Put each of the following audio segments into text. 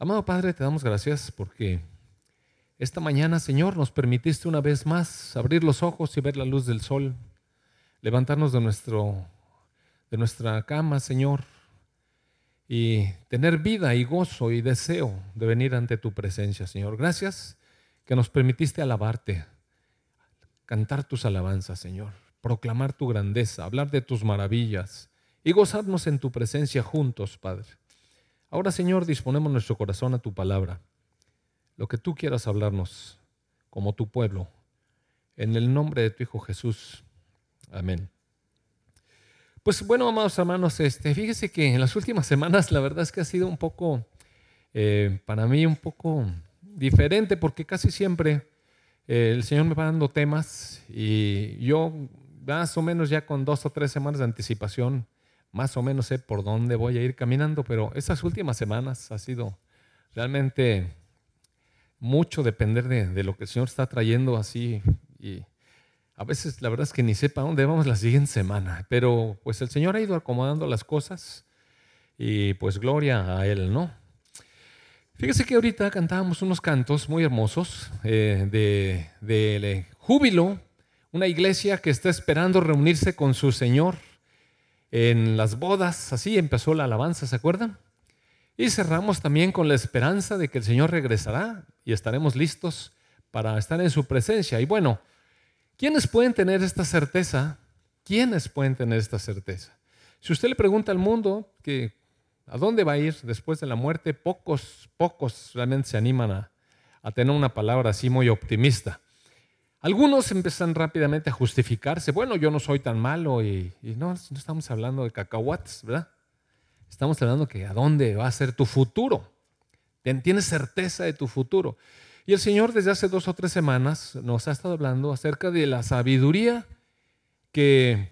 Amado Padre, te damos gracias porque esta mañana, Señor, nos permitiste una vez más abrir los ojos y ver la luz del sol, levantarnos de, nuestro, de nuestra cama, Señor, y tener vida y gozo y deseo de venir ante tu presencia, Señor. Gracias que nos permitiste alabarte, cantar tus alabanzas, Señor, proclamar tu grandeza, hablar de tus maravillas y gozarnos en tu presencia juntos, Padre. Ahora, Señor, disponemos nuestro corazón a tu palabra, lo que tú quieras hablarnos como tu pueblo, en el nombre de tu Hijo Jesús. Amén. Pues bueno, amados hermanos, este, fíjese que en las últimas semanas la verdad es que ha sido un poco, eh, para mí un poco diferente, porque casi siempre eh, el Señor me va dando temas y yo más o menos ya con dos o tres semanas de anticipación más o menos sé por dónde voy a ir caminando, pero esas últimas semanas ha sido realmente mucho depender de, lo que el Señor está trayendo así y a veces la verdad es que ni sepa dónde vamos la siguiente semana, pero pues el Señor ha ido acomodando las cosas y pues gloria a Él, ¿no? Fíjese que ahorita cantábamos unos cantos muy hermosos eh, de, de júbilo, una iglesia que está esperando reunirse con su Señor en las bodas, así empezó la alabanza, ¿se acuerdan? Y cerramos también con la esperanza de que el Señor regresará y estaremos listos para estar en su presencia. Y bueno, ¿quiénes pueden tener esta certeza? ¿Quiénes pueden tener esta certeza? Si usted le pregunta al mundo que a dónde va a ir después de la muerte, pocos, pocos realmente se animan a, a tener una palabra así muy optimista. Algunos empiezan rápidamente a justificarse, bueno, yo no soy tan malo y, no, no estamos hablando de cacahuates, ¿verdad? Estamos hablando que a dónde va a ser tu futuro. Tienes certeza de tu futuro. Y el Señor desde hace dos o tres semanas nos ha estado hablando acerca de la sabiduría que,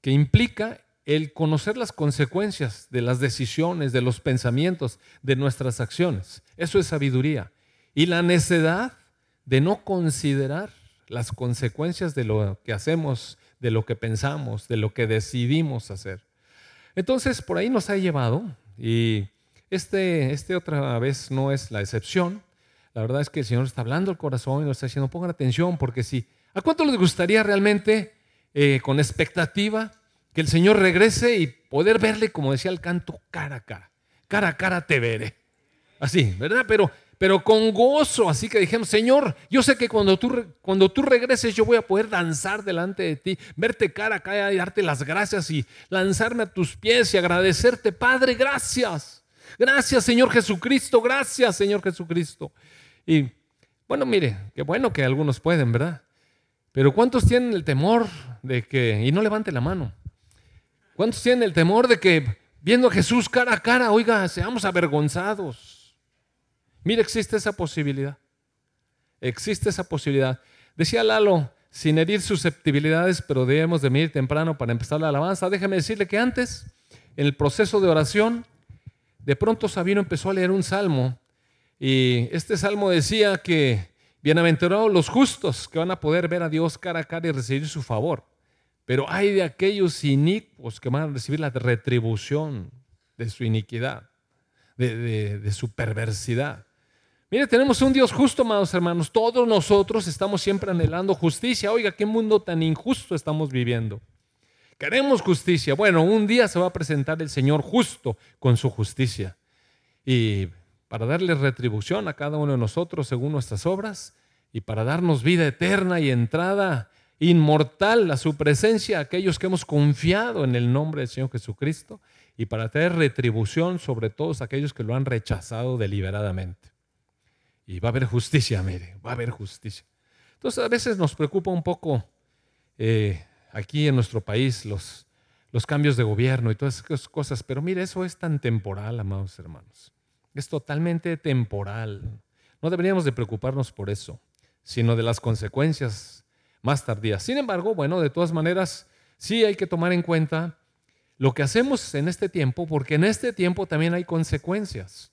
que implica el conocer las consecuencias de las decisiones, de los pensamientos, de nuestras acciones. Eso es sabiduría. Y la necedad de no considerar las consecuencias de lo que hacemos, de lo que pensamos, de lo que decidimos hacer. Entonces, por ahí nos ha llevado y este, este otra vez no es la excepción. La verdad es que el Señor está hablando al corazón y nos está diciendo, pongan atención, porque si, ¿a cuánto les gustaría realmente, eh, con expectativa, que el Señor regrese y poder verle, como decía el canto, cara a cara? Cara a cara te veré. Así, ¿verdad? Pero pero con gozo. Así que dijimos, Señor, yo sé que cuando tú, cuando tú regreses yo voy a poder danzar delante de ti, verte cara a cara y darte las gracias y lanzarme a tus pies y agradecerte, Padre, gracias. Gracias, Señor Jesucristo, gracias, Señor Jesucristo. Y bueno, mire, qué bueno que algunos pueden, ¿verdad? Pero ¿cuántos tienen el temor de que, y no levante la mano, ¿cuántos tienen el temor de que viendo a Jesús cara a cara, oiga, seamos avergonzados? Mira, existe esa posibilidad. Existe esa posibilidad. Decía Lalo, sin herir susceptibilidades, pero debemos de venir temprano para empezar la alabanza. Déjame decirle que antes, en el proceso de oración, de pronto Sabino empezó a leer un salmo y este salmo decía que bienaventurados los justos que van a poder ver a Dios cara a cara y recibir su favor. Pero hay de aquellos inicuos que van a recibir la retribución de su iniquidad, de su perversidad. Mire, tenemos un Dios justo, amados hermanos. Todos nosotros estamos siempre anhelando justicia. Oiga, qué mundo tan injusto estamos viviendo. Queremos justicia. Bueno, un día se va a presentar el Señor justo con su justicia. Y para darle retribución a cada uno de nosotros según nuestras obras y para darnos vida eterna y entrada inmortal a su presencia a aquellos que hemos confiado en el nombre del Señor Jesucristo y para tener retribución sobre todos aquellos que lo han rechazado deliberadamente. Y va a haber justicia, mire, va a haber justicia. Entonces a veces nos preocupa un poco eh, aquí en nuestro país los, los cambios de gobierno y todas esas cosas, pero mire, eso es tan temporal, amados hermanos. Es totalmente temporal. No deberíamos de preocuparnos por eso, sino de las consecuencias más tardías. Sin embargo, bueno, de todas maneras, sí hay que tomar en cuenta lo que hacemos en este tiempo, porque en este tiempo también hay consecuencias.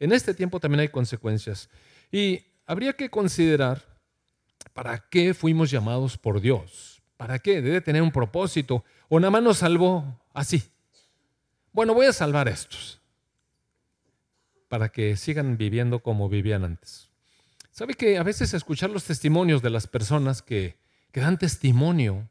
En este tiempo también hay consecuencias. Y habría que considerar para qué fuimos llamados por Dios. ¿Para qué? Debe tener un propósito. O nada más nos salvó así. Bueno, voy a salvar a estos. para que sigan viviendo como vivían antes. ¿Sabe que a veces escuchar los testimonios de las personas que, que dan testimonio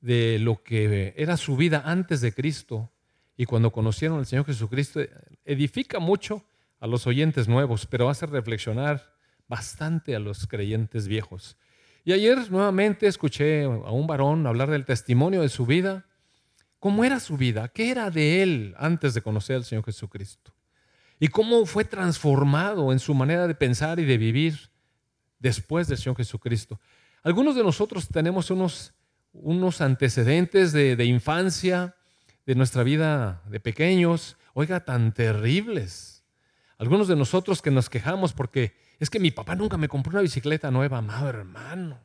de lo que era su vida antes de Cristo y cuando conocieron al Señor Jesucristo, edifica mucho a los oyentes nuevos, pero hace reflexionar bastante a los creyentes viejos. Y ayer nuevamente escuché a un varón hablar del testimonio de su vida. ¿Cómo era su vida? ¿Qué era de él antes de conocer al Señor Jesucristo? Y cómo fue transformado en su manera de pensar y de vivir después del Señor Jesucristo. Algunos de nosotros tenemos unos, unos antecedentes de, de infancia, de nuestra vida de pequeños, oiga, tan terribles. Algunos de nosotros que nos quejamos porque es que mi papá nunca me compró una bicicleta nueva, amado hermano.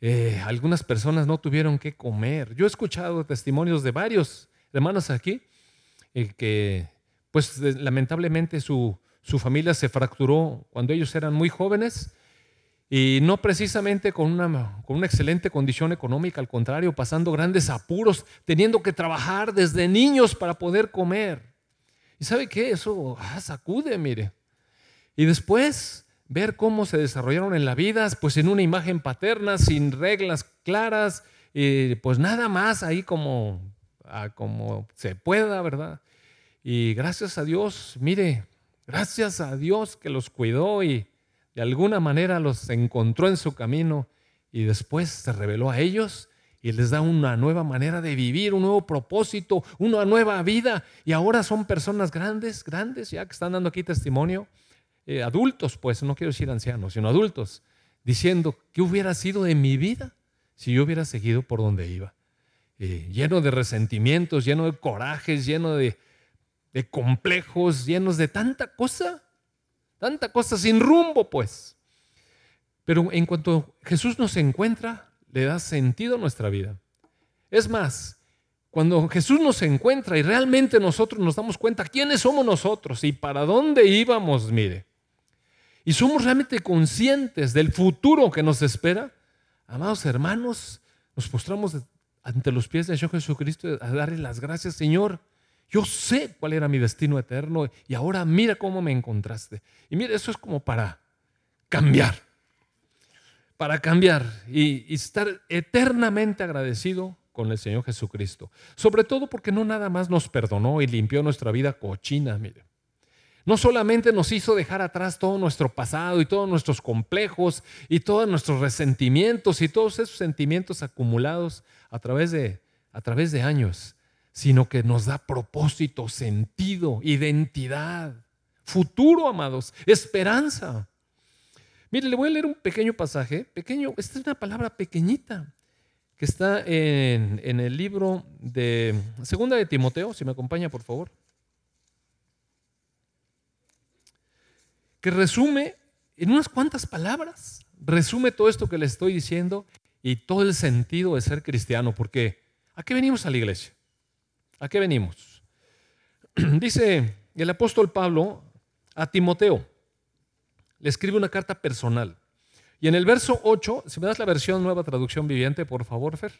Eh, algunas personas no tuvieron que comer. Yo he escuchado testimonios de varios hermanos aquí eh, que, pues lamentablemente su, su familia se fracturó cuando ellos eran muy jóvenes y no precisamente con una, con una excelente condición económica, al contrario, pasando grandes apuros, teniendo que trabajar desde niños para poder comer. ¿Y sabe qué? Eso ah, sacude, mire. Y después ver cómo se desarrollaron en la vida, pues en una imagen paterna, sin reglas claras, y pues nada más ahí como, ah, como se pueda, ¿verdad? Y gracias a Dios, mire, gracias a Dios que los cuidó y de alguna manera los encontró en su camino y después se reveló a ellos y les da una nueva manera de vivir, un nuevo propósito, una nueva vida. Y ahora son personas grandes, grandes, ya que están dando aquí testimonio, eh, adultos, pues, no quiero decir ancianos, sino adultos, diciendo, ¿qué hubiera sido de mi vida si yo hubiera seguido por donde iba? Eh, lleno de resentimientos, lleno de corajes, lleno de, de complejos, llenos de tanta cosa Tanta cosa sin rumbo, pues. Pero en cuanto Jesús nos encuentra, le da sentido a nuestra vida. Es más, cuando Jesús nos encuentra y realmente nosotros nos damos cuenta quiénes somos nosotros y para dónde íbamos, mire, y somos realmente conscientes del futuro que nos espera, amados hermanos, nos postramos ante los pies de Jesucristo a darle las gracias, Señor. Yo sé cuál era mi destino eterno y ahora mira cómo me encontraste. Y mira, eso es como para cambiar, para cambiar y, estar eternamente agradecido con el Señor Jesucristo. Sobre todo porque no nada más nos perdonó y limpió nuestra vida cochina, mire. No solamente nos hizo dejar atrás todo nuestro pasado y todos nuestros complejos y todos nuestros resentimientos y todos esos sentimientos acumulados a través de, a través de años, sino que nos da propósito, sentido, identidad, futuro, amados, esperanza. Mire, le voy a leer un pequeño pasaje, pequeño, esta es una palabra pequeñita, que está en, en el libro de Segunda de Timoteo, si me acompaña, por favor. Que resume en unas cuantas palabras, resume todo esto que le estoy diciendo y todo el sentido de ser cristiano, porque ¿a qué venimos a la iglesia? ¿A qué venimos? Dice el apóstol Pablo a Timoteo, le escribe una carta personal. Y en el verso 8, si me das la versión nueva traducción viviente, por favor, Fer.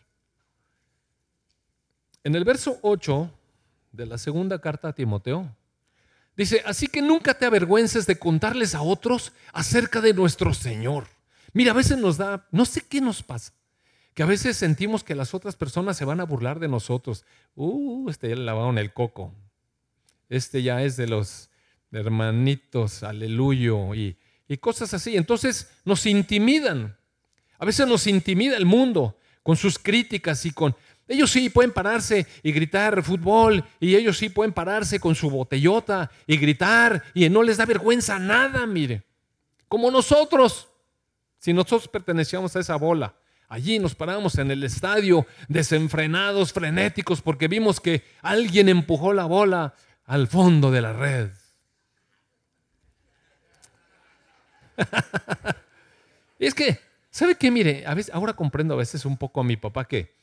En el verso 8 de la segunda carta a Timoteo, dice, así que nunca te avergüences de contarles a otros acerca de nuestro Señor. Mira, a veces nos da, no sé qué nos pasa, que a veces sentimos que las otras personas se van a burlar de nosotros. Uh, este ya le lavaron el coco. Este ya es de los hermanitos, aleluyo, y, y cosas así. Entonces nos intimidan. A veces nos intimida el mundo con sus críticas y con... Ellos sí pueden pararse y gritar fútbol y ellos sí pueden pararse con su botellota y gritar y no les da vergüenza nada, mire. Como nosotros, si nosotros pertenecíamos a esa bola. Allí nos paramos en el estadio desenfrenados, frenéticos, porque vimos que alguien empujó la bola al fondo de la red. es que, ¿sabe qué? Mire, a veces, ahora comprendo a veces un poco a mi papá que,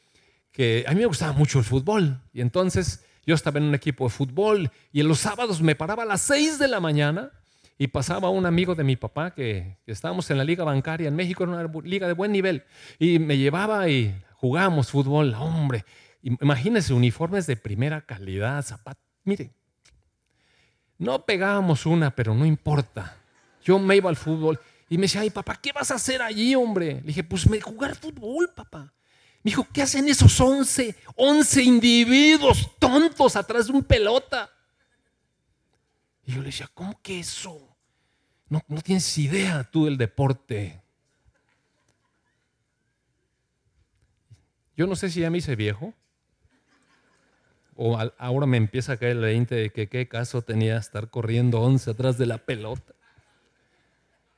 que a mí me gustaba mucho el fútbol. Y entonces yo estaba en un equipo de fútbol y en los sábados me paraba a las 6 de la mañana y pasaba un amigo de mi papá que, estábamos en la liga bancaria en México, era una liga de buen nivel, y me llevaba y jugábamos fútbol, hombre. Imagínense, uniformes de primera calidad, zapatos, mire. No pegábamos una, pero no importa. Yo me iba al fútbol y me decía, ay papá, ¿qué vas a hacer allí, hombre? Le dije, pues me jugar fútbol, papá. Me dijo, ¿qué hacen esos 11, 11 individuos tontos atrás de un pelota? Y yo le decía, ¿cómo que eso? No, no tienes idea tú del deporte. Yo no sé si ya me hice viejo o ahora me empieza a caer el 20 de que qué caso tenía estar corriendo 11 atrás de la pelota.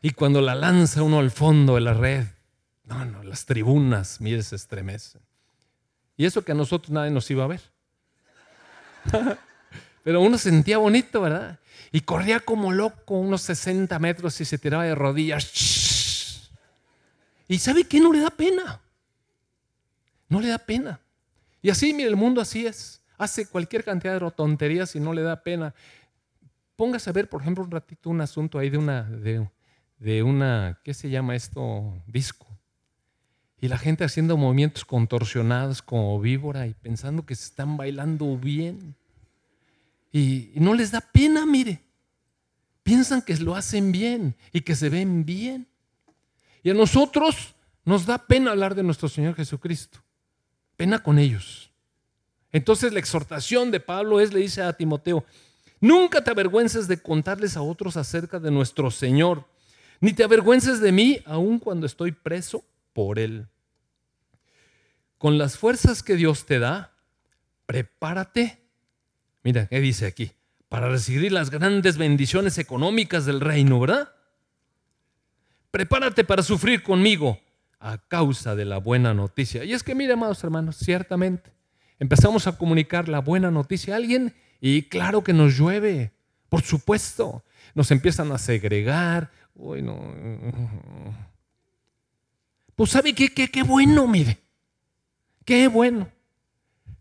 Y cuando la lanza uno al fondo de la red, no, no, las tribunas, mire, se estremecen. Y eso que a nosotros nadie nos iba a ver. Pero uno sentía bonito, ¿verdad? Y corría como loco unos 60 metros y se tiraba de rodillas. ¿Y sabe qué? No le da pena. No le da pena. Y así, mire, el mundo así es. Hace cualquier cantidad de tonterías y no le da pena. Póngase a ver, por ejemplo, un ratito un asunto ahí de una, de, de una, ¿qué se llama esto? Disco. Y la gente haciendo movimientos contorsionados como víbora y pensando que se están bailando bien. Y, no les da pena, mire. Piensan que lo hacen bien y que se ven bien. Y a nosotros nos da pena hablar de nuestro Señor Jesucristo pena con ellos. Entonces la exhortación de Pablo es, le dice a Timoteo, nunca te avergüences de contarles a otros acerca de nuestro Señor, ni te avergüences de mí, aun cuando estoy preso por Él. Con las fuerzas que Dios te da, prepárate. Mira, ¿qué dice aquí? Para recibir las grandes bendiciones económicas del reino, ¿verdad? Prepárate para sufrir conmigo a causa de la buena noticia. Y es que, mire, amados hermanos, ciertamente empezamos a comunicar la buena noticia a alguien y claro que nos llueve, por supuesto. Nos empiezan a segregar. Uy, no. Pues sabe qué, qué, qué bueno, mire. Qué bueno.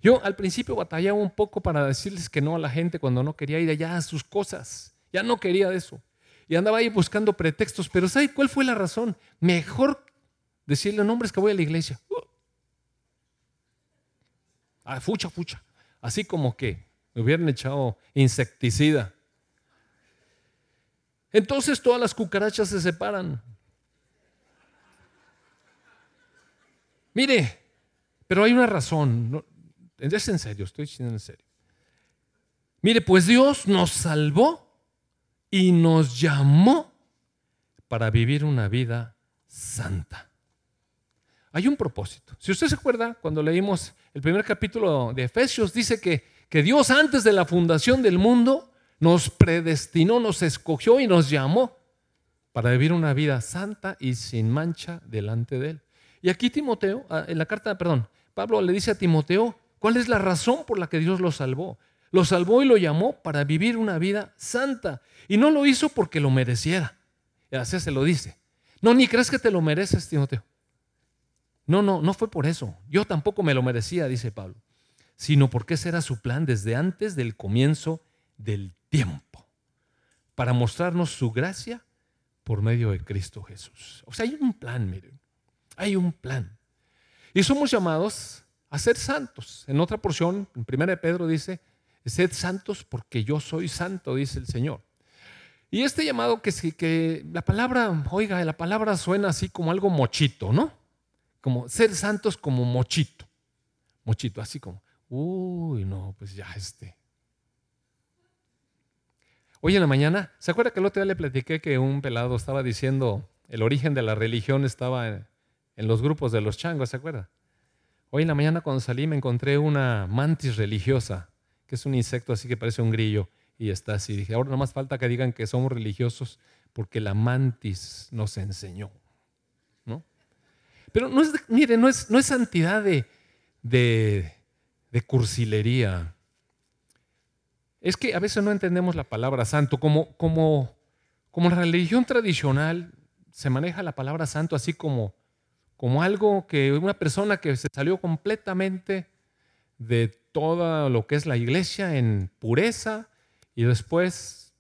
Yo al principio batallaba un poco para decirles que no a la gente cuando no quería ir allá a sus cosas. Ya no quería eso. Y andaba ahí buscando pretextos. Pero ¿sabe cuál fue la razón? Mejor decirle, no, hombre, que voy a la iglesia. Ah, fucha, fucha. Así como que me hubieran echado insecticida. Entonces todas las cucarachas se separan. Mire, pero hay una razón. es en serio, estoy diciendo en serio. Mire, pues Dios nos salvó y nos llamó para vivir una vida santa. Hay un propósito. Si usted se acuerda, cuando leímos el primer capítulo de Efesios, dice que, que Dios antes de la fundación del mundo nos predestinó, nos escogió y nos llamó para vivir una vida santa y sin mancha delante de Él. Y aquí Timoteo, ah, en la carta, perdón, Pablo le dice a Timoteo, ¿cuál es la razón por la que Dios lo salvó? Lo salvó y lo llamó para vivir una vida santa. Y no lo hizo porque lo mereciera. Así se lo dice. No, ni crees que te lo mereces, Timoteo. No, no, no fue por eso. Yo tampoco me lo merecía, dice Pablo, sino porque ese era su plan desde antes del comienzo del tiempo, para mostrarnos su gracia por medio de Cristo Jesús. O sea, hay un plan, miren, hay un plan. Y somos llamados a ser santos. En otra porción, en 1 de Pedro dice, sed santos porque yo soy santo, dice el Señor. Y este llamado que, que la palabra, oiga, la palabra suena así como algo mochito, ¿no? como ser santos como mochito. Mochito, así como, uy, no, pues ya este. Hoy en la mañana, ¿se acuerda que el otro día le platiqué que un pelado estaba diciendo el origen de la religión estaba en, los grupos de los changos, ¿se acuerda? Hoy en la mañana cuando salí me encontré una mantis religiosa, que es un insecto así que parece un grillo y está así. Dije, ahora no más falta que digan que somos religiosos porque la mantis nos enseñó. Pero no es, mire, no es, no es santidad de, de, cursilería. Es que a veces no entendemos la palabra santo. Como, como, como la religión tradicional se maneja la palabra santo así como, como algo que una persona que se salió completamente de todo lo que es la iglesia en pureza y después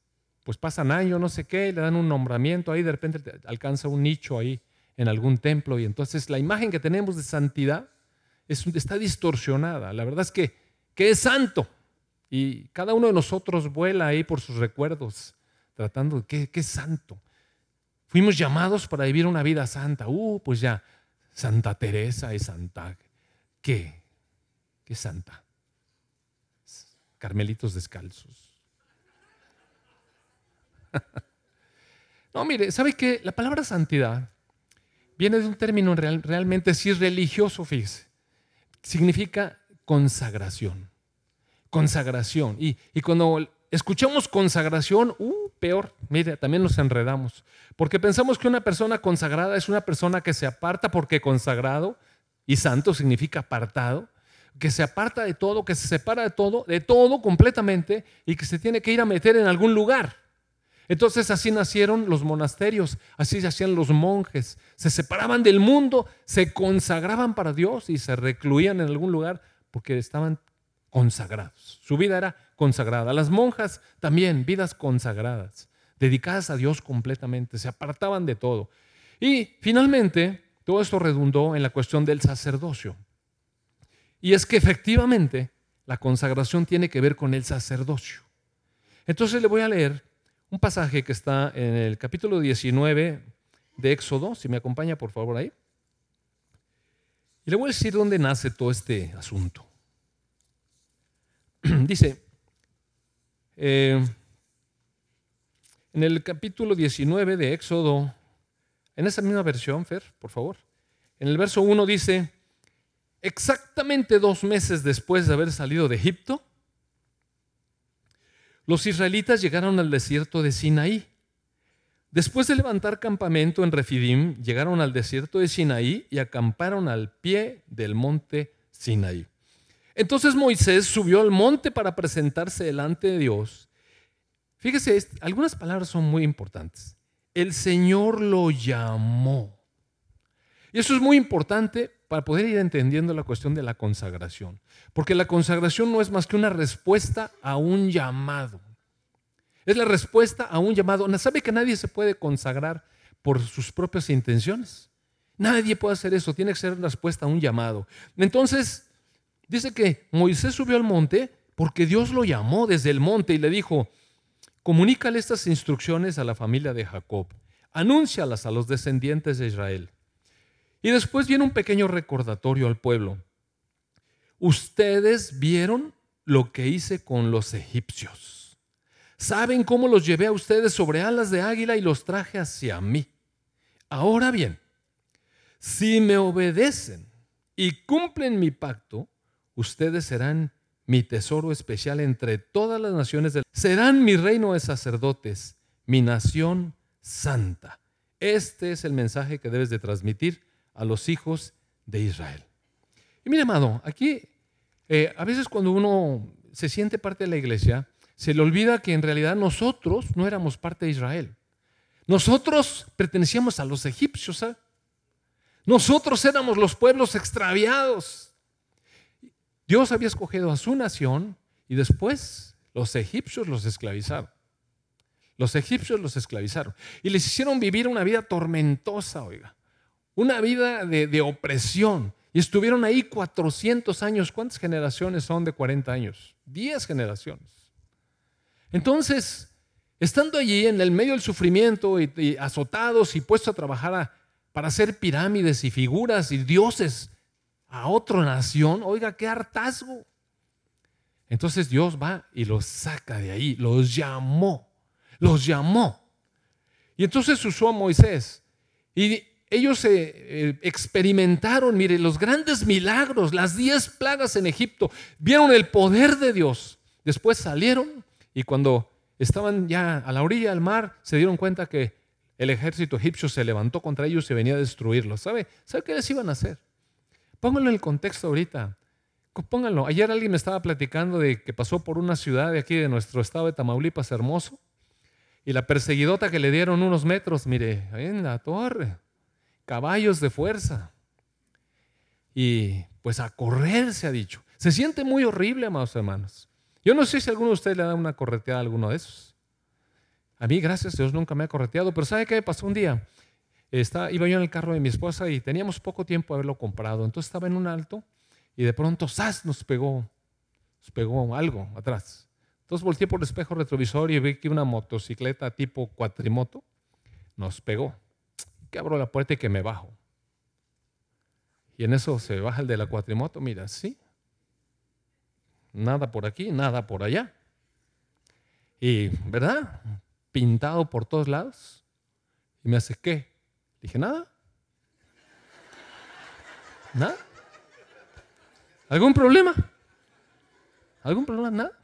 pues pasan años, no sé qué, le dan un nombramiento ahí, de repente alcanza un nicho ahí en algún templo y entonces la imagen que tenemos de santidad es, está distorsionada. La verdad es que, que es santo, Y cada uno de nosotros vuela ahí por sus recuerdos, tratando de qué, qué santo. Fuimos llamados para vivir una vida santa. Uh, pues ya, Santa Teresa y Santa. ¿Qué? ¿Qué santa? Carmelitos descalzos. No, mire, ¿sabe qué? La palabra santidad viene de un término realmente sí religioso, fíjese. Significa consagración. Consagración. Y, y cuando escuchamos consagración, uh, peor, mire, también nos enredamos. Porque pensamos que una persona consagrada es una persona que se aparta porque consagrado y santo significa apartado, que se aparta de todo, que se separa de todo, de todo completamente y que se tiene que ir a meter en algún lugar. Entonces así nacieron los monasterios, así se hacían los monjes, se separaban del mundo, se consagraban para Dios y se recluían en algún lugar porque estaban consagrados. Su vida era consagrada. Las monjas también, vidas consagradas, dedicadas a Dios completamente, se apartaban de todo. Y finalmente, todo esto redundó en la cuestión del sacerdocio. Y es que efectivamente la consagración tiene que ver con el sacerdocio. Entonces le voy a leer un pasaje que está en el capítulo 19 de Éxodo, si me acompaña por favor ahí. Y le voy a decir dónde nace todo este asunto. Dice, eh, en el capítulo 19 de Éxodo, en esa misma versión, Fer, por favor, en el verso 1 dice, exactamente dos meses después de haber salido de Egipto, los israelitas llegaron al desierto de Sinaí. Después de levantar campamento en Refidim, llegaron al desierto de Sinaí y acamparon al pie del monte Sinaí. Entonces Moisés subió al monte para presentarse delante de Dios. Fíjese, algunas palabras son muy importantes. El Señor lo llamó. Y eso es muy importante para poder ir entendiendo la cuestión de la consagración. Porque la consagración no es más que una respuesta a un llamado. Es la respuesta a un llamado. ¿Sabe que nadie se puede consagrar por sus propias intenciones? Nadie puede hacer eso. Tiene que ser respuesta a un llamado. Entonces, dice que Moisés subió al monte porque Dios lo llamó desde el monte y le dijo, comunícale estas instrucciones a la familia de Jacob. Anúncialas a los descendientes de Israel. Y después viene un pequeño recordatorio al pueblo. Ustedes vieron lo que hice con los egipcios. Saben cómo los llevé a ustedes sobre alas de águila y los traje hacia mí. Ahora bien, si me obedecen y cumplen mi pacto, ustedes serán mi tesoro especial entre todas las naciones del serán mi reino de sacerdotes, mi nación santa. Este es el mensaje que debes de transmitir a los hijos de Israel. Y mire, amado, aquí eh, a veces cuando uno se siente parte de la iglesia, se le olvida que en realidad nosotros no éramos parte de Israel. Nosotros pertenecíamos a los egipcios. ¿eh? Nosotros éramos los pueblos extraviados. Dios había escogido a su nación y después los egipcios los esclavizaron. Los egipcios los esclavizaron y les hicieron vivir una vida tormentosa, oiga una vida de, opresión. Y estuvieron ahí 400 años. ¿Cuántas generaciones son de 40 años? 10 generaciones. Entonces, estando allí en el medio del sufrimiento y, azotados y puestos a trabajar para hacer pirámides y figuras y dioses a otra nación, oiga, qué hartazgo. Entonces Dios va y los saca de ahí, los llamó, los llamó. Y entonces usó a Moisés. Y ellos eh, experimentaron, mire, los grandes milagros, las diez plagas en Egipto, vieron el poder de Dios. Después salieron y cuando estaban ya a la orilla del mar, se dieron cuenta que el ejército egipcio se levantó contra ellos y venía a destruirlos. ¿Sabe? ¿Sabe qué les iban a hacer? Pónganlo en el contexto ahorita. Pónganlo. Ayer alguien me estaba platicando de que pasó por una ciudad de aquí de nuestro estado de Tamaulipas hermoso y la perseguidota que le dieron unos metros, mire, en la torre caballos de fuerza. Y pues a correr se ha dicho. Se siente muy horrible, amados hermanos. Yo no sé si alguno de ustedes le da una correteada a alguno de esos. A mí, gracias a Dios, nunca me ha correteado, pero ¿sabe qué pasó un día? Iba yo en el carro de mi esposa y teníamos poco tiempo de haberlo comprado. Entonces estaba en un alto y de pronto, ¡zas! nos pegó nos pegó algo atrás. Entonces volteé por el espejo retrovisor y vi que una motocicleta tipo cuatrimoto nos pegó. Que abro la puerta y que me bajo. Y en eso se baja el de la cuatrimoto, mira, sí. Nada por aquí, nada por allá. Y, ¿verdad? Pintado por todos lados. Y me hace, ¿qué? Dije, nada. ¿Nada? ¿Algún problema? ¿Algún problema? Nada.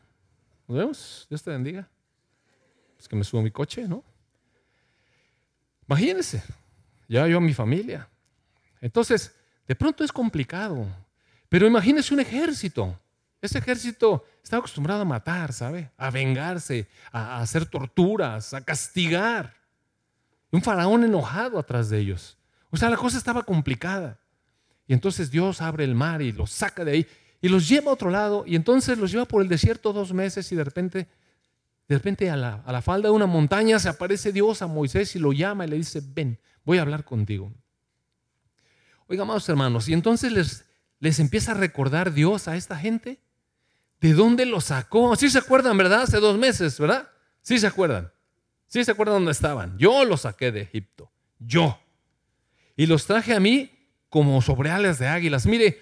Nos vemos. Dios te bendiga. Es que me subo a mi coche, ¿no? Imagínense, ya yo a mi familia. Entonces, de pronto es complicado. Pero imagínense un ejército. Ese ejército estaba acostumbrado a matar, ¿sabe? A vengarse, a hacer torturas, a castigar. Un faraón enojado atrás de ellos. O sea, la cosa estaba complicada. Y entonces Dios abre el mar y los saca de ahí y los lleva a otro lado y entonces los lleva por el desierto dos meses y de repente, de repente a la, a la falda de una montaña se aparece Dios a Moisés y lo llama y le dice, ven, voy a hablar contigo. Oiga, amados hermanos, y entonces les, les empieza a recordar Dios a esta gente. ¿De dónde los sacó? Sí se acuerdan, ¿verdad? Hace dos meses, ¿verdad? Sí se acuerdan. Sí se acuerdan dónde estaban. Yo los saqué de Egipto. Yo. Y los traje a mí como sobre alas de águilas. Mire,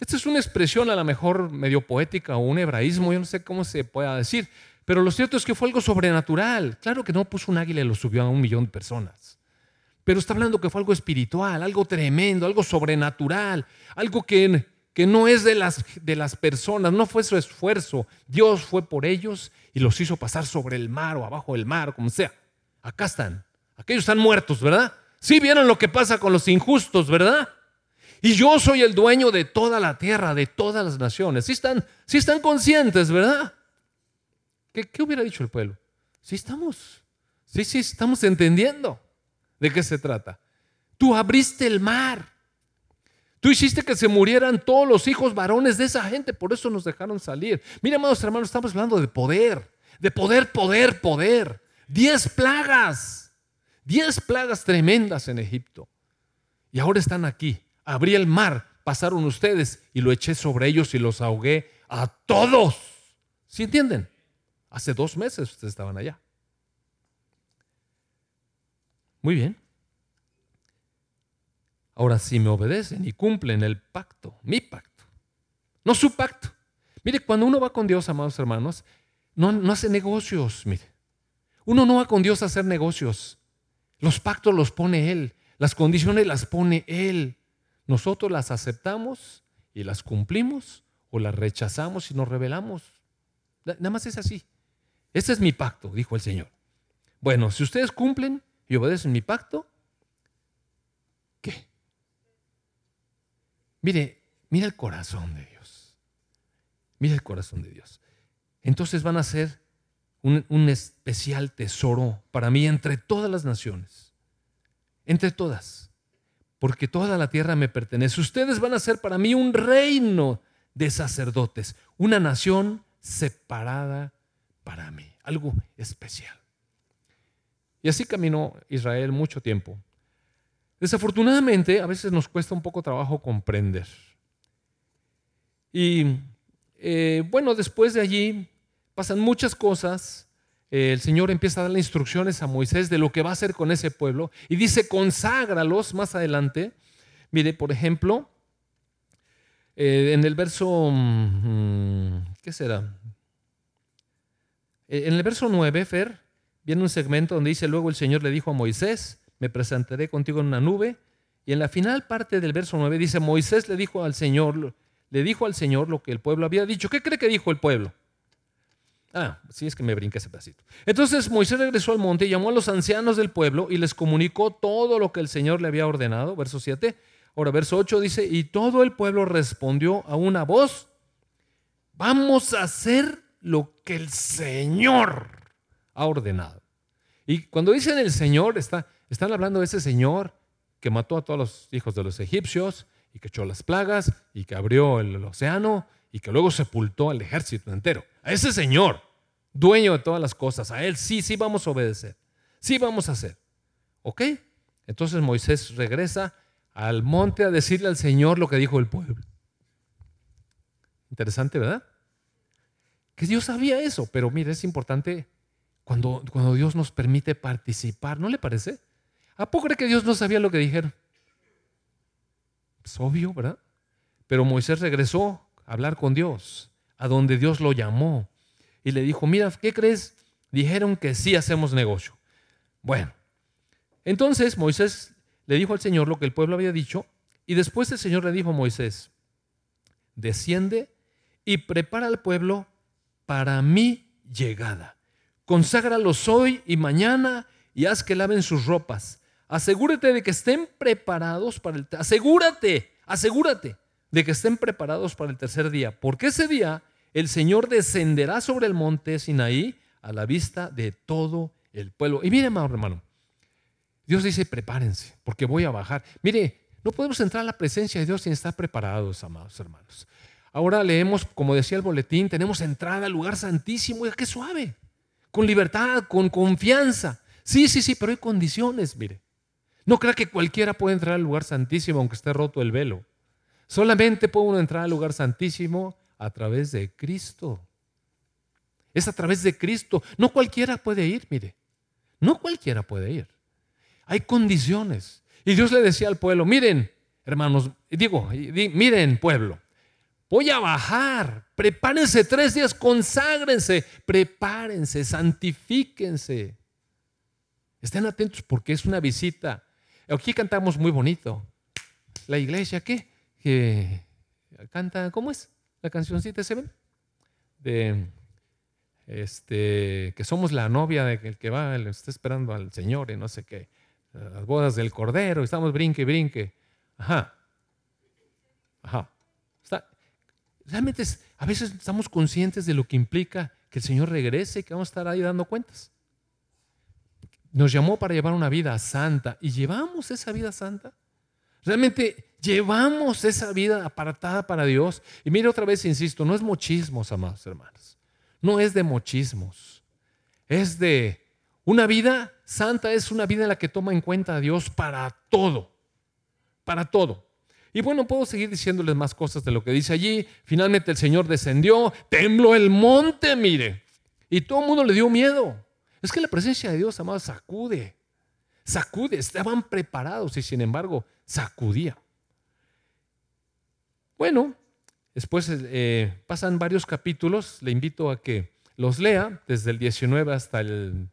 esta es una expresión a lo mejor medio poética o un hebraísmo, yo no sé cómo se pueda decir, pero lo cierto es que fue algo sobrenatural. Claro que no puso un águila y lo subió a un millón de personas. Pero está hablando que fue algo espiritual, algo tremendo, algo sobrenatural, algo que, que no es de las, de las personas, no fue su esfuerzo. Dios fue por ellos y los hizo pasar sobre el mar o abajo del mar, como sea. Acá están. Aquellos están muertos, ¿verdad? Sí vieron lo que pasa con los injustos, ¿verdad? Y yo soy el dueño de toda la tierra, de todas las naciones. Si están, están conscientes, ¿verdad? ¿Qué, ¿Qué, hubiera dicho el pueblo? Sí estamos. Sí, sí, estamos entendiendo de qué se trata. Tú abriste el mar. Tú hiciste que se murieran todos los hijos varones de esa gente, por eso nos dejaron salir. Mira, amados hermanos, estamos hablando de poder, de poder, poder, poder. Diez plagas, diez plagas tremendas en Egipto. Y ahora están aquí abrí el mar, pasaron ustedes y lo eché sobre ellos y los ahogué a todos. ¿Sí entienden? Hace dos meses ustedes estaban allá. Muy bien. Ahora, si me obedecen y cumplen el pacto, mi pacto, no su pacto. Mire, cuando uno va con Dios, amados hermanos, no, no hace negocios, mire. Uno no va con Dios a hacer negocios. Los pactos los pone Él, las condiciones las pone Él. Nosotros las aceptamos y las cumplimos o las rechazamos y nos rebelamos. Nada más es así. Ese es mi pacto, dijo el Señor. Bueno, si ustedes cumplen y obedecen mi pacto, ¿qué? Mire, mira el corazón de Dios. Mira el corazón de Dios. Entonces van a ser un, un especial tesoro para mí entre todas las naciones. Entre todas porque toda la tierra me pertenece. Ustedes van a ser para mí un reino de sacerdotes, una nación separada para mí, algo especial. Y así caminó Israel mucho tiempo. Desafortunadamente, a veces nos cuesta un poco trabajo comprender. Y eh, bueno, después de allí pasan muchas cosas el Señor empieza a darle instrucciones a Moisés de lo que va a hacer con ese pueblo y dice, conságralos más adelante. Mire, por ejemplo, eh, en el verso, mm, ¿qué será? Eh, en el verso 9, Fer, viene un segmento donde dice, luego el Señor le dijo a Moisés, me presentaré contigo en una nube. Y en la final parte del verso 9 dice, Moisés le dijo al Señor, le dijo al Señor lo que el pueblo había dicho. ¿Qué cree que dijo el pueblo? Ah, sí es que me brinca ese pedacito. Entonces Moisés regresó al monte y llamó a los ancianos del pueblo y les comunicó todo lo que el Señor le había ordenado. Verso 7. Ahora, verso 8 dice, y todo el pueblo respondió a una voz, vamos a hacer lo que el Señor ha ordenado. Y cuando dicen el Señor, está, están hablando de ese Señor que mató a todos los hijos de los egipcios y que echó las plagas y que abrió el océano y que luego sepultó al ejército entero. A ese Señor, dueño de todas las cosas, a Él sí, sí vamos a obedecer, sí vamos a hacer. ¿Ok? Entonces Moisés regresa al monte a decirle al Señor lo que dijo el pueblo. Interesante, ¿verdad? Que Dios sabía eso, pero mire, es importante cuando, cuando Dios nos permite participar, ¿no le parece? ¿A poco cree que Dios no sabía lo que dijeron? Es obvio, ¿verdad? Pero Moisés regresó a hablar con Dios, a donde Dios lo llamó, y le dijo, mira, ¿qué crees? Dijeron que sí hacemos negocio. Bueno, entonces Moisés le dijo al Señor lo que el pueblo había dicho, y después el Señor le dijo a Moisés, desciende y prepara al pueblo para mi llegada. Conságralos hoy y mañana y haz que laven sus ropas. Asegúrate de que estén preparados para el... Asegúrate, asegúrate de que estén preparados para el tercer día, porque ese día el Señor descenderá sobre el monte Sinaí a la vista de todo el pueblo. Y mire, hermano, Dios dice, prepárense, porque voy a bajar. Mire, no podemos entrar a la presencia de Dios sin estar preparados, amados hermanos. Ahora leemos, como decía el boletín, tenemos entrada al lugar santísimo. qué suave, con libertad, con confianza. Sí, sí, sí, pero hay condiciones, mire. No crea que cualquiera puede entrar al lugar santísimo aunque esté roto el velo. Solamente puede uno entrar al lugar santísimo a través de Cristo. Es a través de Cristo. No cualquiera puede ir, mire. No cualquiera puede ir. Hay condiciones. Y Dios le decía al pueblo, miren, hermanos, digo, miren pueblo, voy a bajar, prepárense tres días, conságrense, prepárense, santifíquense. Estén atentos porque es una visita. Aquí cantamos muy bonito. La iglesia, ¿qué? Que canta, ¿cómo es? La cancioncita, ¿se ven? De este, que somos la novia de el que va, le está esperando al Señor y no sé qué las bodas del Cordero, estamos brinque, brinque. Ajá. Ajá. realmente a veces estamos conscientes de lo que implica que el Señor regrese y que vamos a estar ahí dando cuentas. Nos llamó para llevar una vida santa y llevamos esa vida santa. Realmente llevamos esa vida apartada para Dios. Y mire otra vez, insisto, no es mochismos, amados hermanos. No es de mochismos. Es de una vida santa es una vida en la que toma en cuenta a Dios para todo, para todo. Y bueno, puedo seguir diciéndoles más cosas de lo que dice allí. Finalmente el Señor descendió, tembló el monte, mire, y todo el mundo le dio miedo. Es que la presencia de Dios, amado, sacude, sacude, estaban preparados y sin embargo sacudía. Bueno, después eh, pasan varios capítulos, le invito a que los lea desde el 19 hasta el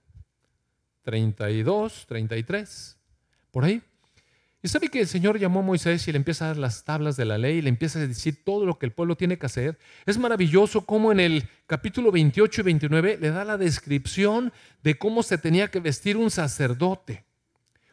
32, 33, por ahí. Y sabe que el Señor llamó a Moisés y le empieza a dar las tablas de la ley y le empieza a decir todo lo que el pueblo tiene que hacer. Es maravilloso cómo en el capítulo 28 y 29 le da la descripción de cómo se tenía que vestir un sacerdote.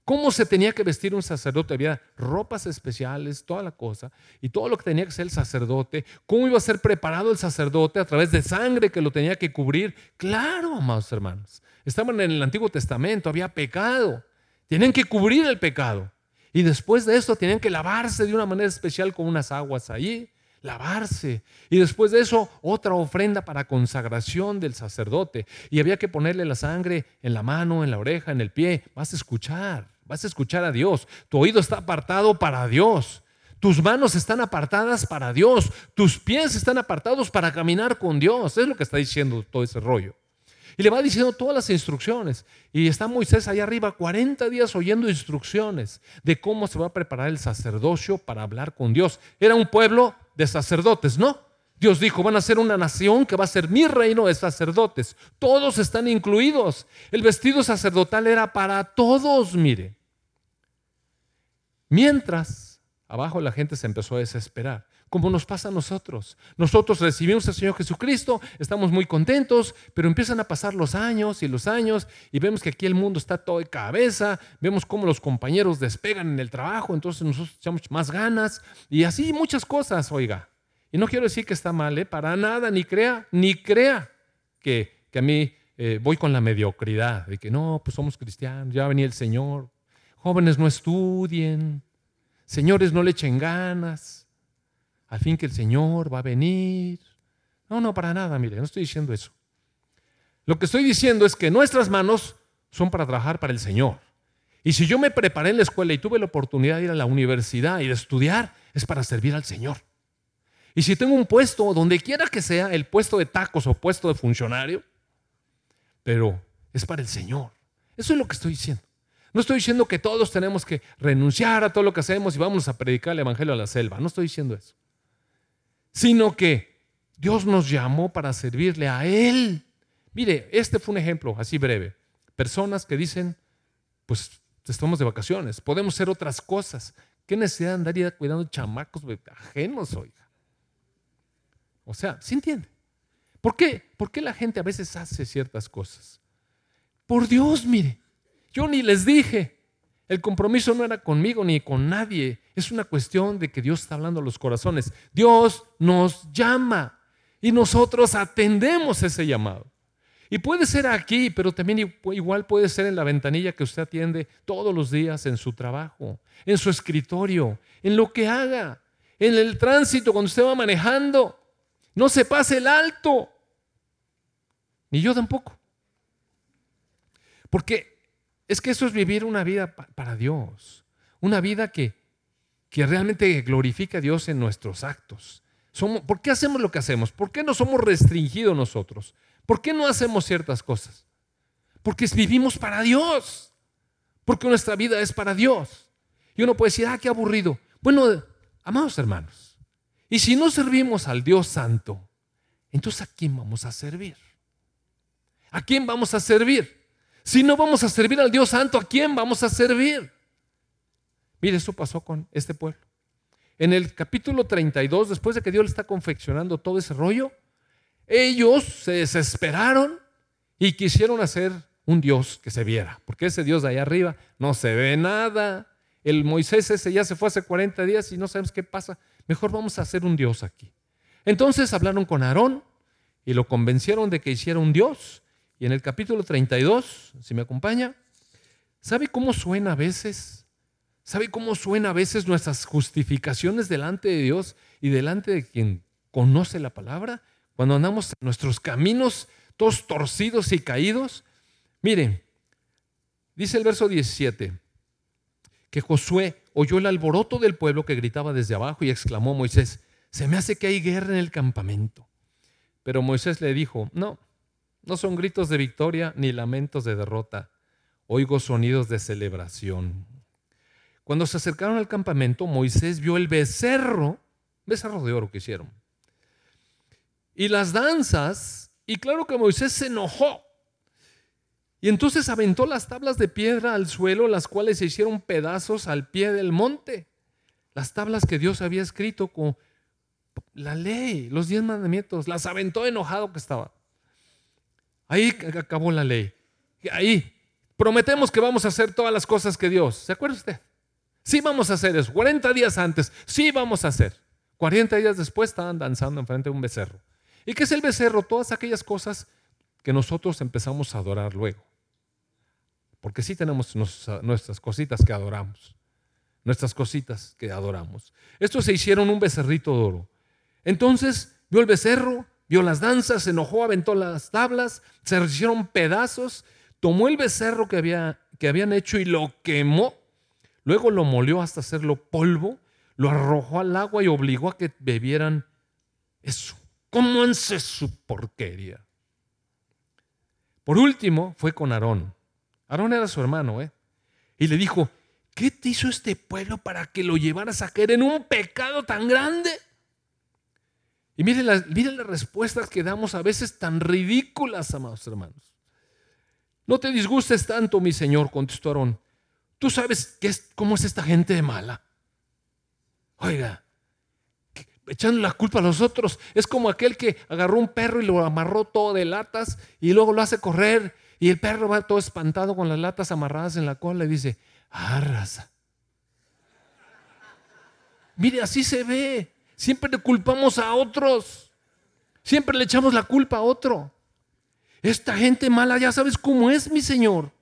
Cómo se tenía que vestir un sacerdote. Había ropas especiales, toda la cosa, y todo lo que tenía que ser el sacerdote. Cómo iba a ser preparado el sacerdote a través de sangre que lo tenía que cubrir. Claro, amados hermanos. Estaban en el Antiguo Testamento, había pecado. Tienen que cubrir el pecado. Y después de esto tenían que lavarse de una manera especial con unas aguas allí, lavarse. Y después de eso, otra ofrenda para consagración del sacerdote. Y había que ponerle la sangre en la mano, en la oreja, en el pie. Vas a escuchar, vas a escuchar a Dios. Tu oído está apartado para Dios. Tus manos están apartadas para Dios. Tus pies están apartados para caminar con Dios. Es lo que está diciendo todo ese rollo. Y le va diciendo todas las instrucciones. Y está Moisés allá arriba 40 días oyendo instrucciones de cómo se va a preparar el sacerdocio para hablar con Dios. Era un pueblo de sacerdotes, ¿no? Dios dijo, van a ser una nación que va a ser mi reino de sacerdotes. Todos están incluidos. El vestido sacerdotal era para todos, mire. Mientras, abajo la gente se empezó a desesperar como nos pasa a nosotros. Nosotros recibimos al Señor Jesucristo, estamos muy contentos, pero empiezan a pasar los años y los años y vemos que aquí el mundo está todo de cabeza, vemos cómo los compañeros despegan en el trabajo, entonces nosotros echamos más ganas y así muchas cosas, oiga. Y no quiero decir que está mal, ¿eh? para nada, ni crea, ni crea que, que a mí eh, voy con la mediocridad, de que no, pues somos cristianos, ya venía el Señor. Jóvenes no estudien, señores no le echen ganas al fin que el Señor va a venir. No, no, para nada, mire, no estoy diciendo eso. Lo que estoy diciendo es que nuestras manos son para trabajar para el Señor. Y si yo me preparé en la escuela y tuve la oportunidad de ir a la universidad y de estudiar, es para servir al Señor. Y si tengo un puesto, donde quiera que sea, el puesto de tacos o puesto de funcionario, pero es para el Señor. Eso es lo que estoy diciendo. No estoy diciendo que todos tenemos que renunciar a todo lo que hacemos y vamos a predicar el Evangelio a la selva. No estoy diciendo eso. Sino que Dios nos llamó para servirle a Él. Mire, este fue un ejemplo así breve. Personas que dicen, pues estamos de vacaciones, podemos hacer otras cosas. ¿Qué necesidad de andar cuidando chamacos ajenos, oiga? O sea, ¿se entiende? ¿Por qué? ¿Por qué la gente a veces hace ciertas cosas? Por Dios, mire. Yo ni les dije. El compromiso no era conmigo ni con nadie. Es una cuestión de que Dios está hablando a los corazones. Dios nos llama y nosotros atendemos ese llamado. Y puede ser aquí, pero también igual puede ser en la ventanilla que usted atiende todos los días en su trabajo, en su escritorio, en lo que haga, en el tránsito cuando usted va manejando. No se pase el alto. Ni yo tampoco. Porque es que eso es vivir una vida para Dios. Una vida que, que realmente glorifica a Dios en nuestros actos. ¿Por qué hacemos lo que hacemos? ¿Por qué no somos restringidos nosotros? ¿Por qué no hacemos ciertas cosas? Porque vivimos para Dios. Porque nuestra vida es para Dios. Y uno puede decir, ah, qué aburrido. Bueno, amados hermanos, y si no servimos al Dios Santo, entonces ¿a quién vamos a servir? ¿A quién vamos a servir? Si no vamos a servir al Dios Santo, ¿a quién vamos a servir? Mire, eso pasó con este pueblo. En el capítulo 32, después de que Dios le está confeccionando todo ese rollo, ellos se desesperaron y quisieron hacer un Dios que se viera, porque ese Dios de allá arriba no se ve nada. El Moisés ese ya se fue hace 40 días y no sabemos qué pasa. Mejor vamos a hacer un Dios aquí. Entonces hablaron con Aarón y lo convencieron de que hiciera un Dios. Y en el capítulo 32, si me acompaña, ¿sabe cómo suena a veces ¿Sabe cómo suena a veces nuestras justificaciones delante de Dios y delante de quien conoce la palabra? Cuando andamos en nuestros caminos todos torcidos y caídos. Miren, dice el verso 17, que Josué oyó el alboroto del pueblo que gritaba desde abajo y exclamó Moisés, se me hace que hay guerra en el campamento. Pero Moisés le dijo, no, no son gritos de victoria ni lamentos de derrota, oigo sonidos de celebración. Cuando se acercaron al campamento, Moisés vio el becerro, becerro de oro que hicieron, y las danzas, y claro que Moisés se enojó. Y entonces aventó las tablas de piedra al suelo, las cuales se hicieron pedazos al pie del monte. Las tablas que Dios había escrito con la ley, los diez mandamientos, las aventó enojado que estaba. Ahí acabó la ley. Ahí prometemos que vamos a hacer todas las cosas que Dios. ¿Se acuerda usted? Sí vamos a hacer eso. 40 días antes, sí vamos a hacer. 40 días después estaban danzando enfrente de un becerro. ¿Y qué es el becerro? Todas aquellas cosas que nosotros empezamos a adorar luego. Porque sí tenemos nuestras cositas que adoramos. Nuestras cositas que adoramos. Estos se hicieron un becerrito de oro. Entonces vio el becerro, vio las danzas, se enojó, aventó las tablas, se hicieron pedazos, tomó el becerro que, había, que habían hecho y lo quemó Luego lo molió hasta hacerlo polvo, lo arrojó al agua y obligó a que bebieran eso. Cómanse su porquería. Por último, fue con Aarón. Aarón era su hermano, ¿eh? Y le dijo, ¿qué te hizo este pueblo para que lo llevaras a caer en un pecado tan grande? Y miren las, respuestas que damos a veces tan ridículas, amados hermanos. No te disgustes tanto, mi Señor, contestó Aarón. ¿Tú sabes qué es, cómo es esta gente de mala? Oiga, echando la culpa a los otros. Es como aquel que agarró un perro y lo amarró todo de latas y luego lo hace correr y el perro va todo espantado con las latas amarradas en la cola y dice, arrasa. Mire, así se ve. Siempre le culpamos a otros. Siempre le echamos la culpa a otro. Esta gente mala, ya sabes cómo es, mi Señor.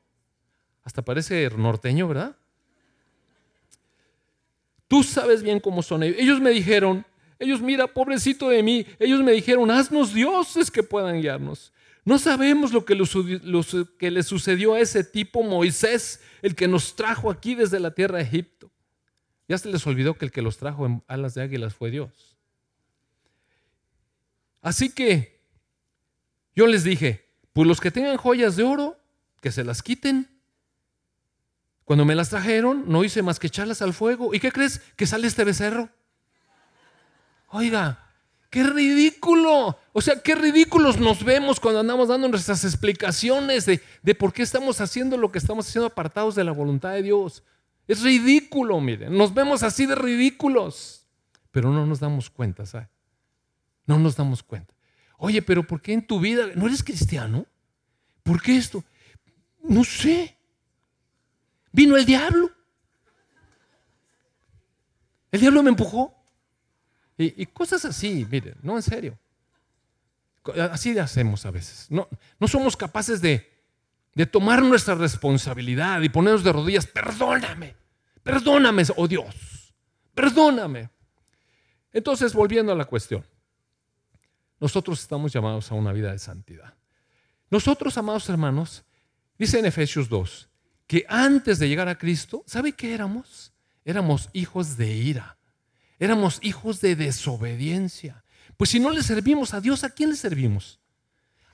Hasta parece norteño, ¿verdad? Tú sabes bien cómo son ellos. Ellos me dijeron, ellos, mira, pobrecito de mí, ellos me dijeron, haznos dioses que puedan guiarnos. No sabemos lo que, que le sucedió a ese tipo Moisés, el que nos trajo aquí desde la tierra de Egipto. Ya se les olvidó que el que los trajo en alas de águilas fue Dios. Así que yo les dije, pues los que tengan joyas de oro, que se las quiten. Cuando me las trajeron, no hice más que echarlas al fuego. ¿Y qué crees? Que sale este becerro. Oiga, qué ridículo. O sea, qué ridículos nos vemos cuando andamos dando nuestras explicaciones de, de por qué estamos haciendo lo que estamos haciendo apartados de la voluntad de Dios. Es ridículo, miren. Nos vemos así de ridículos. Pero no nos damos cuenta, ¿sabes? No nos damos cuenta. Oye, pero ¿por qué en tu vida no eres cristiano? ¿Por qué esto? No sé. Vino el diablo. El diablo me empujó. Y, cosas así, miren, no en serio. Así hacemos a veces. No, no somos capaces de, de tomar nuestra responsabilidad y ponernos de rodillas. Perdóname, perdóname, oh Dios, perdóname. Entonces, volviendo a la cuestión. Nosotros estamos llamados a una vida de santidad. Nosotros, amados hermanos, dice en Efesios 2, que antes de llegar a Cristo, ¿sabe qué éramos? Éramos hijos de ira, éramos hijos de desobediencia. Pues si no le servimos a Dios, ¿a quién le servimos?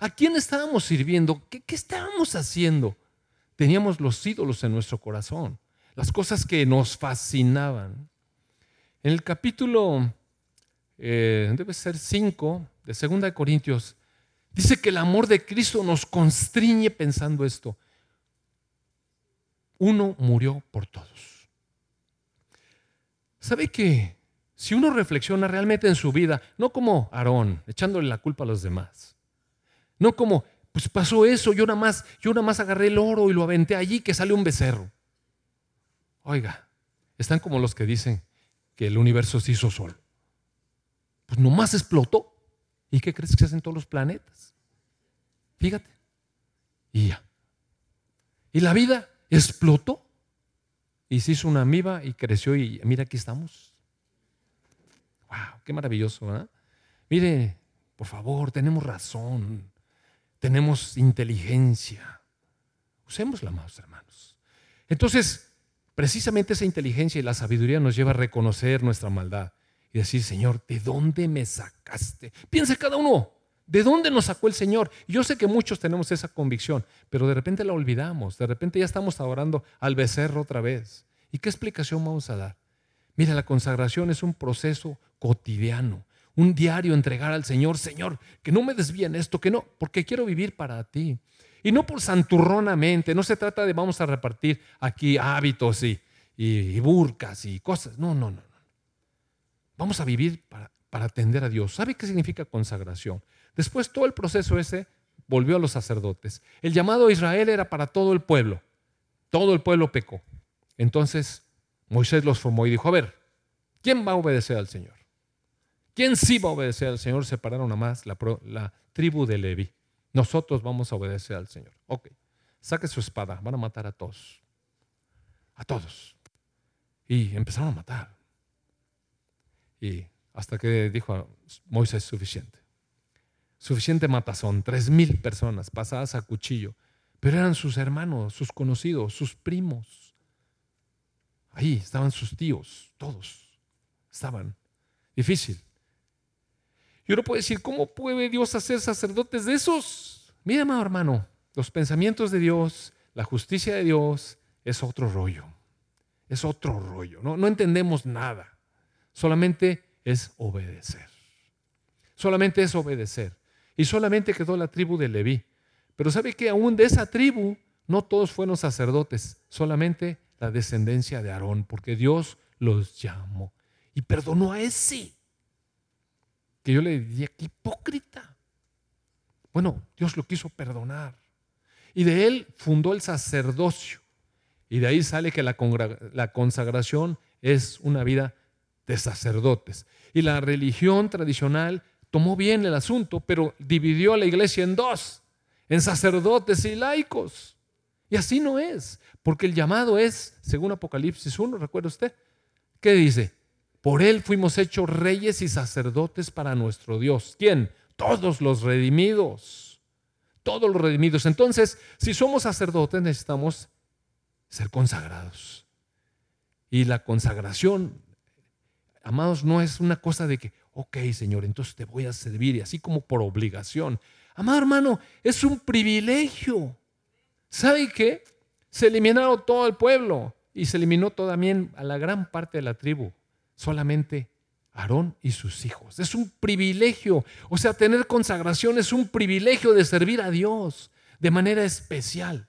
¿A quién estábamos sirviendo? ¿Qué, estábamos haciendo? Teníamos los ídolos en nuestro corazón, las cosas que nos fascinaban. En el capítulo, eh, debe ser 5, de 2 Corintios, dice que el amor de Cristo nos constriñe pensando esto. Uno murió por todos. ¿Sabe que si uno reflexiona realmente en su vida, no como Aarón, echándole la culpa a los demás, no como, pues pasó eso, yo nada más, yo nada más agarré el oro y lo aventé allí que sale un becerro. Oiga, están como los que dicen que el universo se hizo solo. Pues nomás explotó. ¿Y qué crees que se hacen todos los planetas? Fíjate. Y ya. Y la vida explotó. Y se hizo una amiba y creció y mira, aquí estamos. ¡Wow! ¡Qué maravilloso! Mire, por favor, tenemos razón. Tenemos inteligencia. Usémosla más, hermanos. Entonces, precisamente esa inteligencia y la sabiduría nos lleva a reconocer nuestra maldad y decir, Señor, ¿de dónde me sacaste? Piensa cada uno, ¿de dónde nos sacó el Señor? Yo sé que muchos tenemos esa convicción, pero de repente la olvidamos, de repente ya estamos adorando al becerro otra vez. ¿Y qué explicación vamos a dar? Mira, la consagración es un proceso cotidiano, un diario entregar al Señor, Señor, que no me desvíen esto, que no, porque quiero vivir para ti. Y no por santurronamente, no se trata de vamos a repartir aquí hábitos y, y burcas y cosas, no, no, no. Vamos a vivir para, atender a Dios. ¿Sabe qué significa consagración? Después todo el proceso ese volvió a los sacerdotes. El llamado a Israel era para todo el pueblo. Todo el pueblo pecó. Entonces Moisés los formó y dijo, a ver, ¿quién va a obedecer al Señor? ¿Quién sí va a obedecer al Señor? Separaron a más la, la tribu de Levi. Nosotros vamos a obedecer al Señor. Ok, saque su espada, van a matar a todos. A todos. Y empezaron a matar. Y hasta que dijo Moisés, suficiente. Suficiente matazón, tres mil personas pasadas a cuchillo. Pero eran sus hermanos, sus conocidos, sus primos. Ahí estaban sus tíos, todos estaban. Difícil. Y uno puede decir, ¿cómo puede Dios hacer sacerdotes de esos? Mira, amado hermano, los pensamientos de Dios, la justicia de Dios es otro rollo. Es otro rollo. No, no entendemos nada. Solamente es obedecer. Solamente es obedecer. Y solamente quedó la tribu de Leví. Pero sabe que aún de esa tribu no todos fueron sacerdotes, solamente la descendencia de Aarón, porque Dios los llamó y perdonó a ese. Que yo le diría, qué hipócrita. Bueno, Dios lo quiso perdonar. Y de él fundó el sacerdocio. Y de ahí sale que la, la consagración es una vida de sacerdotes. Y la religión tradicional tomó bien el asunto, pero dividió a la iglesia en dos, en sacerdotes y laicos. Y así no es, porque el llamado es, según Apocalipsis 1, ¿recuerda usted? ¿Qué dice? Por él fuimos hechos reyes y sacerdotes para nuestro Dios. ¿Quién? Todos los redimidos. Todos los redimidos. Entonces, si somos sacerdotes, necesitamos ser consagrados. Y la consagración Amados, no es una cosa de que, ok Señor, entonces te voy a servir y así como por obligación. Amado hermano, es un privilegio. ¿Sabe qué? Se eliminaron todo el pueblo y se eliminó también a la gran parte de la tribu. Solamente Aarón y sus hijos. Es un privilegio. O sea, tener consagración es un privilegio de servir a Dios de manera especial.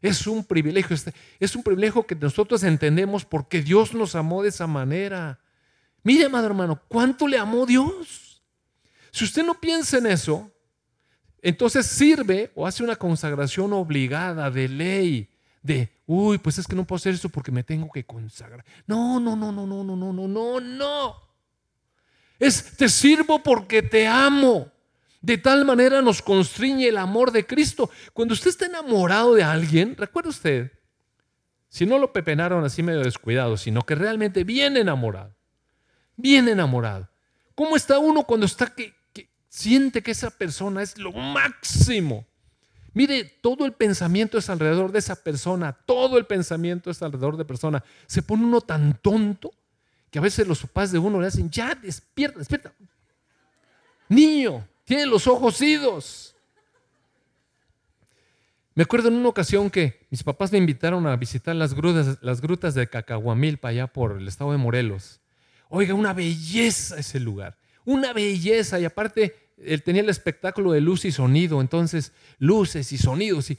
Es un privilegio. Este, es un privilegio que nosotros entendemos porque Dios nos amó de esa manera. Mire, amado hermano, ¿cuánto le amó Dios? Si usted no piensa en eso, entonces sirve o hace una consagración obligada de ley, de, uy, pues es que no puedo hacer eso porque me tengo que consagrar. No, no, no, no, no, no, no, no, no, no. Es, te sirvo porque te amo. De tal manera nos constriñe el amor de Cristo. Cuando usted está enamorado de alguien, recuerde usted, si no lo pepenaron así medio descuidado, sino que realmente bien enamorado, bien enamorado. ¿Cómo está uno cuando está que, siente que esa persona es lo máximo. Mire, todo el pensamiento es alrededor de esa persona, todo el pensamiento es alrededor de persona. Se pone uno tan tonto que a veces los papás de uno le hacen, ya despierta, despierta. Niño, tiene los ojos idos. Me acuerdo en una ocasión que mis papás me invitaron a visitar las grutas, de Cacahuamilpa, allá por el estado de Morelos. Oiga, una belleza ese lugar, una belleza. Y aparte, él tenía el espectáculo de luz y sonido, entonces luces y sonidos y,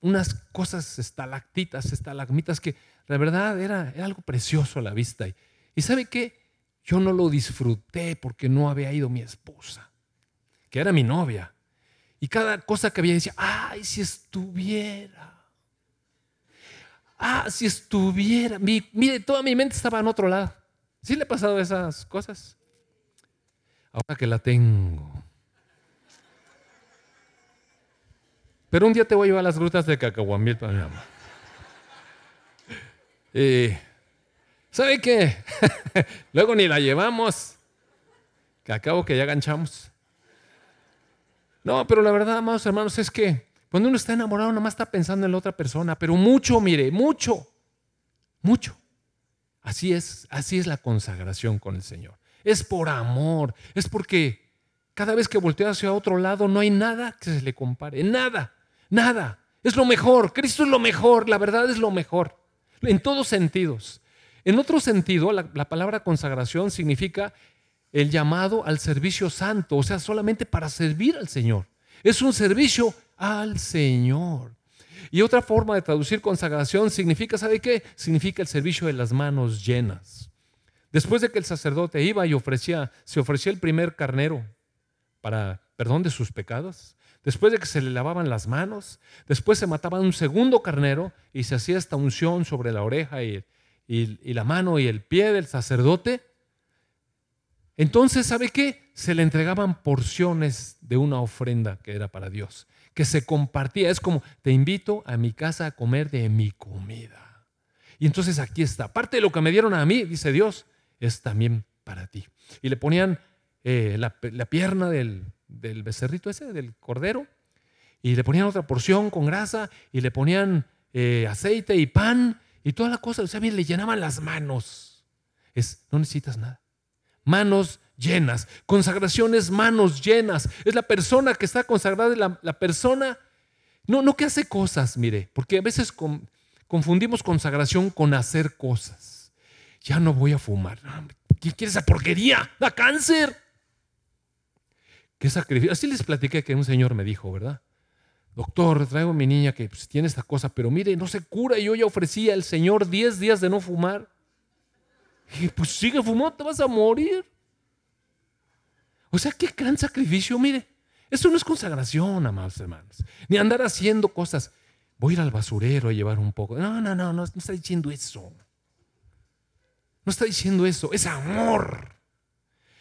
unas cosas estalactitas, estalagmitas que la verdad era, algo precioso a la vista. Y, y ¿sabe qué? Yo no lo disfruté porque no había ido mi esposa, que era mi novia. Y cada cosa que había decía, ay, si estuviera. Ah, si estuviera. mire, toda mi mente estaba en otro lado. ¿Sí le ha pasado esas cosas? Ahora que la tengo. Pero un día te voy a llevar las grutas de Cacahuamil mi mamá. Eh, ¿Sabe qué? Luego ni la llevamos. Que acabo que ya ganchamos. No, pero la verdad, amados hermanos, es que cuando uno está enamorado, nada más está pensando en la otra persona, pero mucho, mire, mucho, mucho. Así es, así es la consagración con el Señor. Es por amor, es porque cada vez que voltea hacia otro lado no hay nada que se le compare, nada. Nada. Es lo mejor. Cristo es lo mejor. La verdad es lo mejor. En todos sentidos. En otro sentido, la, palabra consagración significa el llamado al servicio santo, o sea, solamente para servir al Señor. Es un servicio al Señor. Y otra forma de traducir consagración significa, ¿sabe qué? Significa el servicio de las manos llenas. Después de que el sacerdote iba y ofrecía, se ofrecía el primer carnero para perdón de sus pecados, Después de que se le lavaban las manos, después se mataba un segundo carnero y se hacía esta unción sobre la oreja y, la mano y el pie del sacerdote. Entonces, ¿sabe qué? Se le entregaban porciones de una ofrenda que era para Dios, que se compartía. Es como, te invito a mi casa a comer de mi comida. Y entonces aquí está. Parte de lo que me dieron a mí, dice Dios, es también para ti. Y le ponían eh, la, pierna del, del becerrito ese, del cordero, y le ponían otra porción con grasa, y le ponían eh, aceite y pan, y toda la cosa, o sea, bien, le llenaban las manos. Es, no necesitas nada. Manos llenas. Consagración es manos llenas. Es la persona que está consagrada, la, persona, no, no que hace cosas, mire, porque a veces confundimos consagración con hacer cosas. Ya no voy a fumar. ¿Qué quieres esa porquería? Da cáncer. ¿Qué? Así les platiqué que un señor me dijo, ¿verdad? Doctor, traigo a mi niña que pues, tiene esta cosa, pero mire, no se cura. Y yo ya ofrecí al Señor 10 días de no fumar. Y pues sigue fumando, te vas a morir. O sea, qué gran sacrificio, mire. Eso no es consagración, amados hermanos. Ni andar haciendo cosas. Voy a ir al basurero a llevar un poco. No, no, no, no, no está diciendo eso. No está diciendo eso. Es amor.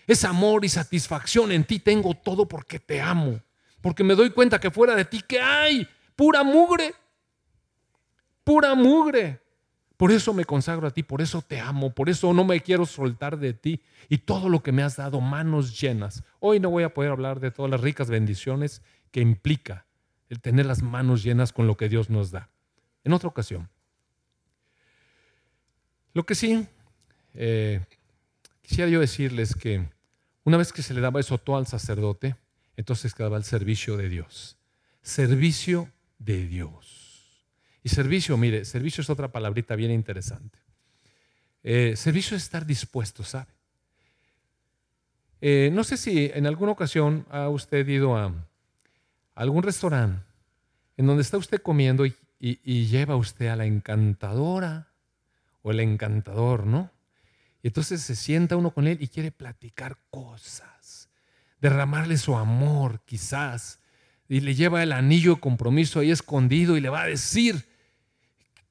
Es amor y satisfacción. En ti tengo todo porque te amo. Porque me doy cuenta que fuera de ti, ¿qué hay? Pura mugre. Pura mugre. Por eso me consagro a ti, por eso te amo, por eso no me quiero soltar de ti y todo lo que me has dado, manos llenas. Hoy no voy a poder hablar de todas las ricas bendiciones que implica el tener las manos llenas con lo que Dios nos da. En otra ocasión. Lo que sí, eh, quisiera yo decirles que Una vez que se le daba eso todo al sacerdote, entonces quedaba el servicio de Dios. Servicio de Dios. Y servicio, mire, servicio es otra palabrita bien interesante. Eh, servicio es estar dispuesto, ¿sabe? Eh, no sé si en alguna ocasión ha usted ido a algún restaurante en donde está usted comiendo y, y lleva usted a la encantadora o el encantador, ¿no? Y entonces se sienta uno con él y quiere platicar cosas, derramarle su amor quizás, y le lleva el anillo de compromiso ahí escondido y le va a decir,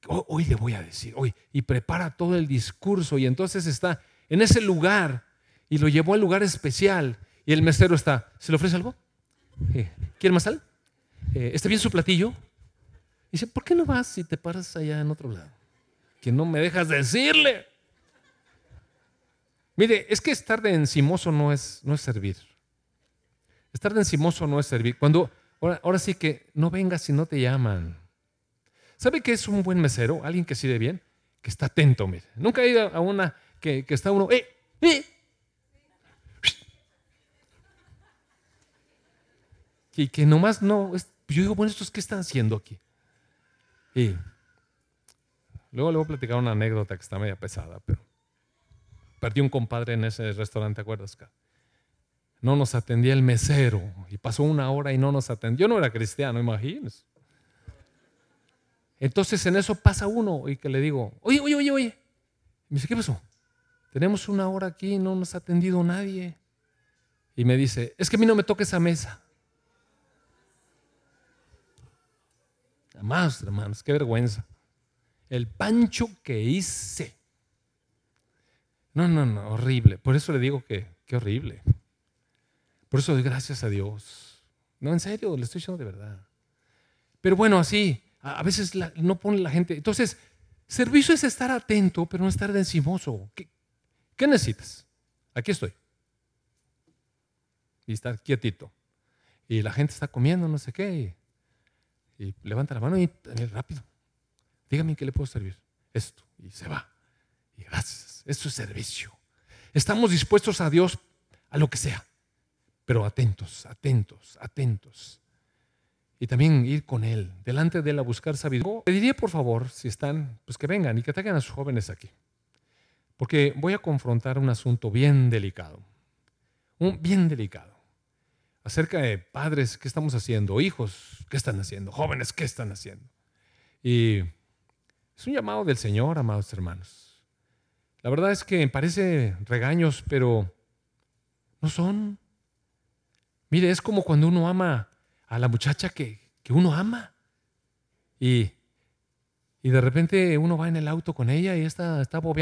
hoy le voy a decir, hoy, y prepara todo el discurso y entonces está en ese lugar y lo llevó al lugar especial y el mesero está, ¿se le ofrece algo? Eh, ¿Quiere más sal? Eh, ¿Está bien su platillo? Y dice, ¿por qué no vas si te paras allá en otro lado? Que no me dejas decirle. Mire, es que estar de encimoso no es, no es servir. Estar de encimoso no es servir. Cuando, ahora, sí que no vengas si no te llaman. ¿Sabe qué es un buen mesero? Alguien que sirve bien, que está atento, mire. Nunca he ido a una que, está uno, ¡eh! ¡eh! Y que nomás no, yo digo, bueno, ¿estos qué están haciendo aquí? Y luego le voy a platicar una anécdota que está media pesada, pero Perdí un compadre en ese restaurante, ¿te acuerdas? No nos atendía el mesero y pasó una hora y no nos atendió. Yo no era cristiano, imagínense. Entonces en eso pasa uno y que le digo, oye, oye, oye, oye. me dice, ¿qué pasó? Tenemos una hora aquí y no nos ha atendido nadie. Y me dice, es que a mí no me toca esa mesa. Más, hermanos, qué vergüenza. El pancho que hice. No, no, no, horrible. Por eso le digo que, qué horrible. Por eso doy gracias a Dios. No, en serio, le estoy diciendo de verdad. Pero bueno, así, a veces no pone la gente. Entonces, servicio es estar atento, pero no estar encimoso. ¿Qué, ¿Qué necesitas? Aquí estoy. Y estar quietito. Y la gente está comiendo, no sé qué. Y, levanta la mano y rápido. Dígame qué le puedo servir. Esto. Y se va. Y gracias es su servicio. Estamos dispuestos a Dios a lo que sea, pero atentos, atentos, atentos. Y también ir con Él, delante de Él a buscar sabiduría. Le diría, por favor, si están, pues que vengan y que traigan a sus jóvenes aquí. Porque voy a confrontar un asunto bien delicado. Un bien delicado. Acerca de padres, ¿qué estamos haciendo? Hijos, ¿qué están haciendo? Jóvenes, ¿qué están haciendo? Y es un llamado del Señor, amados hermanos. La verdad es que parece regaños, pero no son. Mire, es como cuando uno ama a la muchacha que, uno ama. Y, y de repente uno va en el auto con ella y esta está bobeando.